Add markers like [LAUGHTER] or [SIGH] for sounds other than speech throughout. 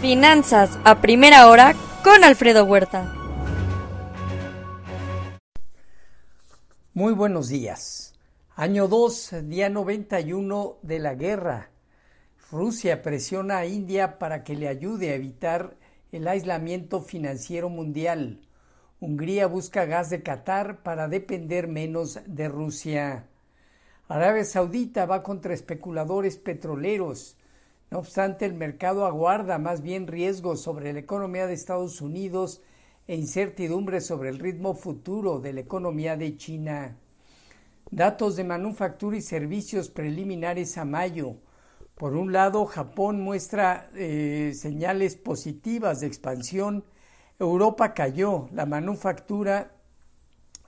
Finanzas a primera hora con Alfredo Huerta. Muy buenos días. Año 2, día 91 de la guerra. Rusia presiona a India para que le ayude a evitar el aislamiento financiero mundial. Hungría busca gas de Qatar para depender menos de Rusia. Arabia Saudita va contra especuladores petroleros. No obstante, el mercado aguarda más bien riesgos sobre la economía de Estados Unidos e incertidumbre sobre el ritmo futuro de la economía de China. Datos de manufactura y servicios preliminares a mayo. Por un lado, Japón muestra eh, señales positivas de expansión. Europa cayó, la manufactura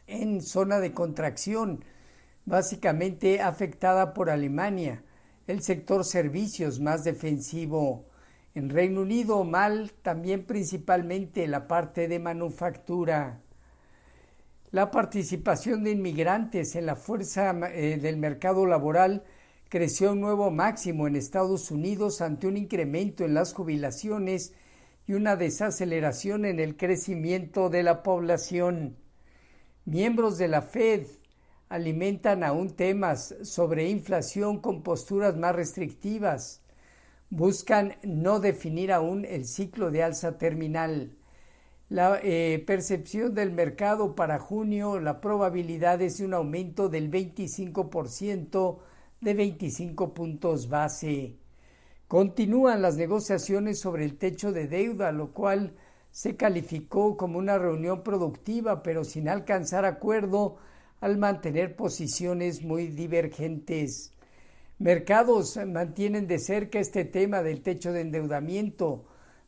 en zona de contracción, básicamente afectada por Alemania el sector servicios más defensivo. En Reino Unido mal también principalmente la parte de manufactura. La participación de inmigrantes en la fuerza eh, del mercado laboral creció un nuevo máximo en Estados Unidos ante un incremento en las jubilaciones y una desaceleración en el crecimiento de la población. Miembros de la Fed alimentan aún temas sobre inflación con posturas más restrictivas. Buscan no definir aún el ciclo de alza terminal. La eh, percepción del mercado para junio, la probabilidad es de un aumento del 25% de 25 puntos base. Continúan las negociaciones sobre el techo de deuda, lo cual se calificó como una reunión productiva, pero sin alcanzar acuerdo al mantener posiciones muy divergentes. Mercados mantienen de cerca este tema del techo de endeudamiento.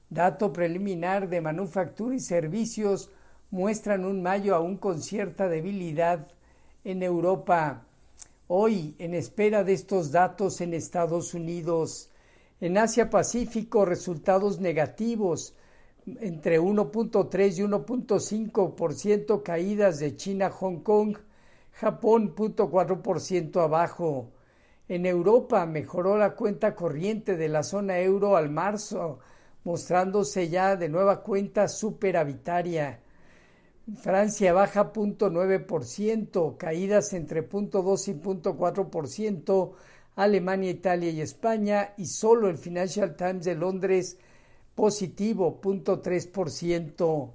Dato preliminar de manufactura y servicios muestran un mayo aún con cierta debilidad en Europa. Hoy, en espera de estos datos en Estados Unidos, en Asia Pacífico, resultados negativos, entre 1.3 y 1.5% caídas de China-Hong Kong, Japón 0.4% abajo. En Europa mejoró la cuenta corriente de la zona euro al marzo, mostrándose ya de nueva cuenta superavitaria. Francia baja 0.9%, caídas entre 0.2 y 0.4%, Alemania, Italia y España, y solo el Financial Times de Londres positivo 0.3%.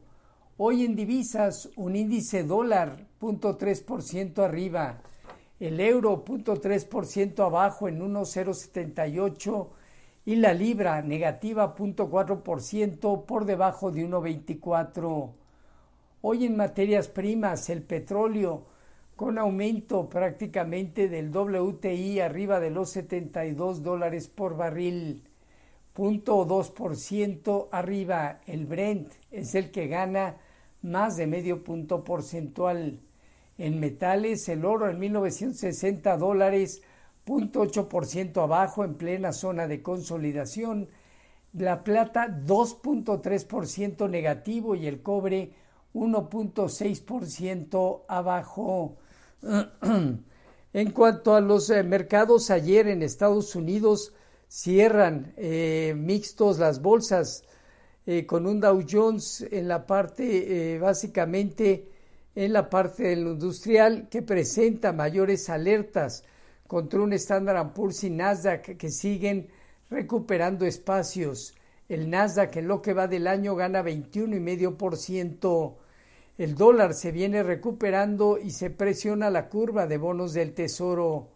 Hoy en divisas, un índice dólar 0.3% arriba, el euro 0.3% abajo en 1.078 y la libra negativa 0.4% por debajo de 1.24. Hoy en materias primas, el petróleo con aumento prácticamente del WTI arriba de los 72 dólares por barril, 0.2% arriba, el Brent es el que gana más de medio punto porcentual. En metales, el oro en 1960 dólares, 0.8% abajo en plena zona de consolidación. La plata 2.3% negativo y el cobre 1.6% abajo. [CLEARS THROAT] en cuanto a los eh, mercados, ayer en Estados Unidos cierran eh, mixtos las bolsas eh, con un Dow Jones en la parte, básicamente en la parte del industrial, que presenta mayores alertas contra un Standard Poor's y Nasdaq que siguen recuperando espacios. El Nasdaq en lo que va del año gana 21,5%. El dólar se viene recuperando y se presiona la curva de bonos del tesoro.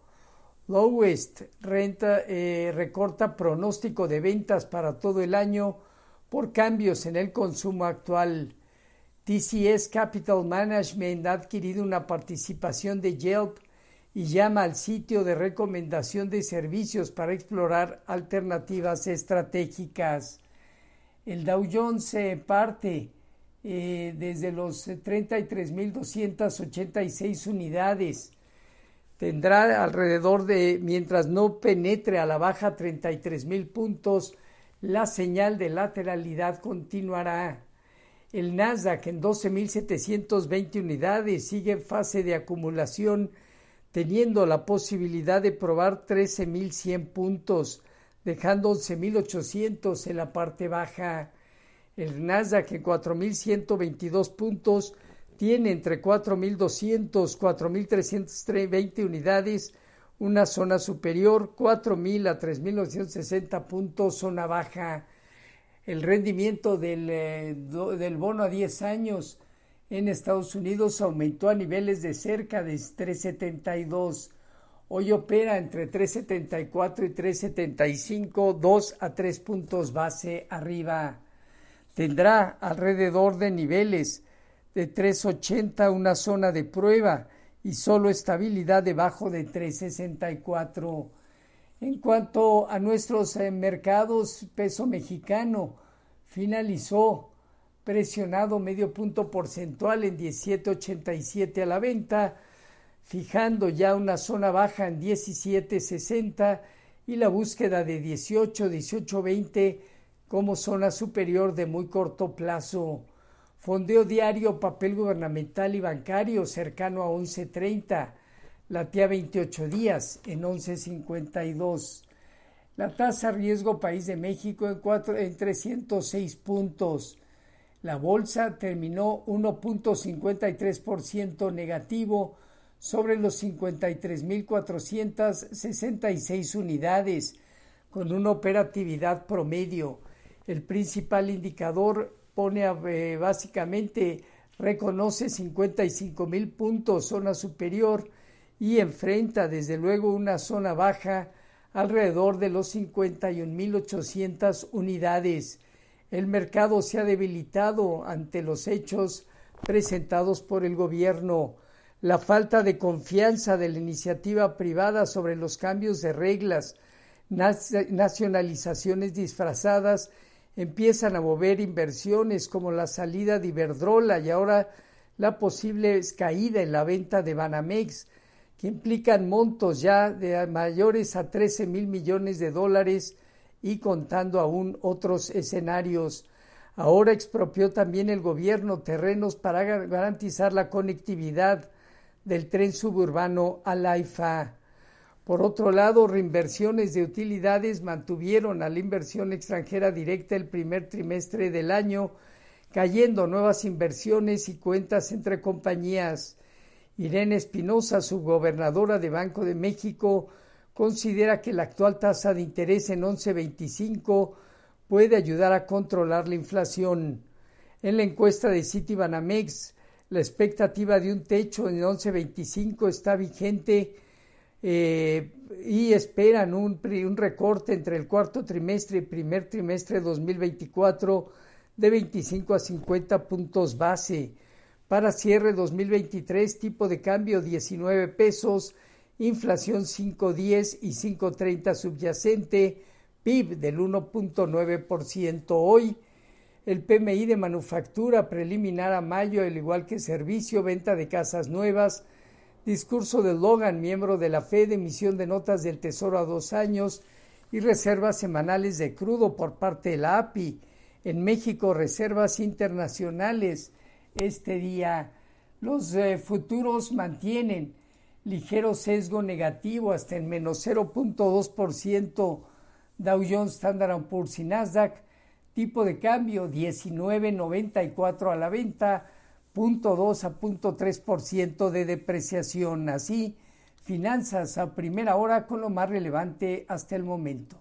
Lowest renta, eh, recorta pronóstico de ventas para todo el año por cambios en el consumo actual. TCS Capital Management ha adquirido una participación de Yelp y llama al sitio de recomendación de servicios para explorar alternativas estratégicas. El Dow Jones se parte eh, desde los 33.286 unidades. Tendrá alrededor de, mientras no penetre a la baja 33.000 puntos, la señal de lateralidad continuará. El Nasdaq en 12.720 unidades sigue en fase de acumulación, teniendo la posibilidad de probar 13.100 puntos dejando 11.800 en la parte baja. El Nasdaq en 4.122 puntos tiene entre 4.200 4.320 unidades, una zona superior, 4.000 a 3.960 puntos, zona baja. El rendimiento del, eh, del bono a 10 años en Estados Unidos aumentó a niveles de cerca de 372. Hoy opera entre 374 y 375, 2 a 3 puntos base arriba. Tendrá alrededor de niveles de 380 una zona de prueba y solo estabilidad debajo de 364. En cuanto a nuestros eh, mercados, peso mexicano finalizó presionado medio punto porcentual en 17.87 a la venta, fijando ya una zona baja en 17.60 y la búsqueda de 18, 18.20 como zona superior de muy corto plazo. Fondeo diario, papel gubernamental y bancario cercano a 11.30, latía 28 días en 11.52. La tasa riesgo país de México en, en 306 puntos. La bolsa terminó 1.53% negativo sobre los 53.466 unidades, con una operatividad promedio. El principal indicador pone eh, básicamente reconoce 55 mil puntos zona superior y enfrenta desde luego una zona baja alrededor de los 51.800 unidades el mercado se ha debilitado ante los hechos presentados por el gobierno. La falta de confianza de la iniciativa privada sobre los cambios de reglas, nacionalizaciones disfrazadas, empiezan a mover inversiones como la salida de Iberdrola y ahora la posible caída en la venta de Banamex, que implican montos ya de mayores a 13 mil millones de dólares y contando aún otros escenarios. Ahora expropió también el gobierno terrenos para garantizar la conectividad del tren suburbano a la IFA. Por otro lado, reinversiones de utilidades mantuvieron a la inversión extranjera directa el primer trimestre del año, cayendo nuevas inversiones y cuentas entre compañías. Irene Espinosa, subgobernadora de Banco de México, considera que la actual tasa de interés en 11.25 puede ayudar a controlar la inflación. En la encuesta de Citibanamex, la expectativa de un techo en 11.25 está vigente eh, y esperan un, un, recorte entre el cuarto trimestre y primer trimestre de 2024 de 25 a 50 puntos base. Para cierre 2023, tipo de cambio 19 pesos inflación 5.10 y 5.30 subyacente, PIB del 1.9% hoy, el PMI de manufactura preliminar a mayo, al igual que servicio, venta de casas nuevas, discurso de Logan, miembro de la Fed, emisión de notas del Tesoro a dos años y reservas semanales de crudo por parte de la API. En México, reservas internacionales. Este día, los eh, futuros mantienen ligero sesgo negativo hasta en menos 0.2% Dow Jones Standard Poor's y Nasdaq, tipo de cambio 19.94 a la venta, 0.2 a 0.3% de depreciación. Así, finanzas a primera hora con lo más relevante hasta el momento.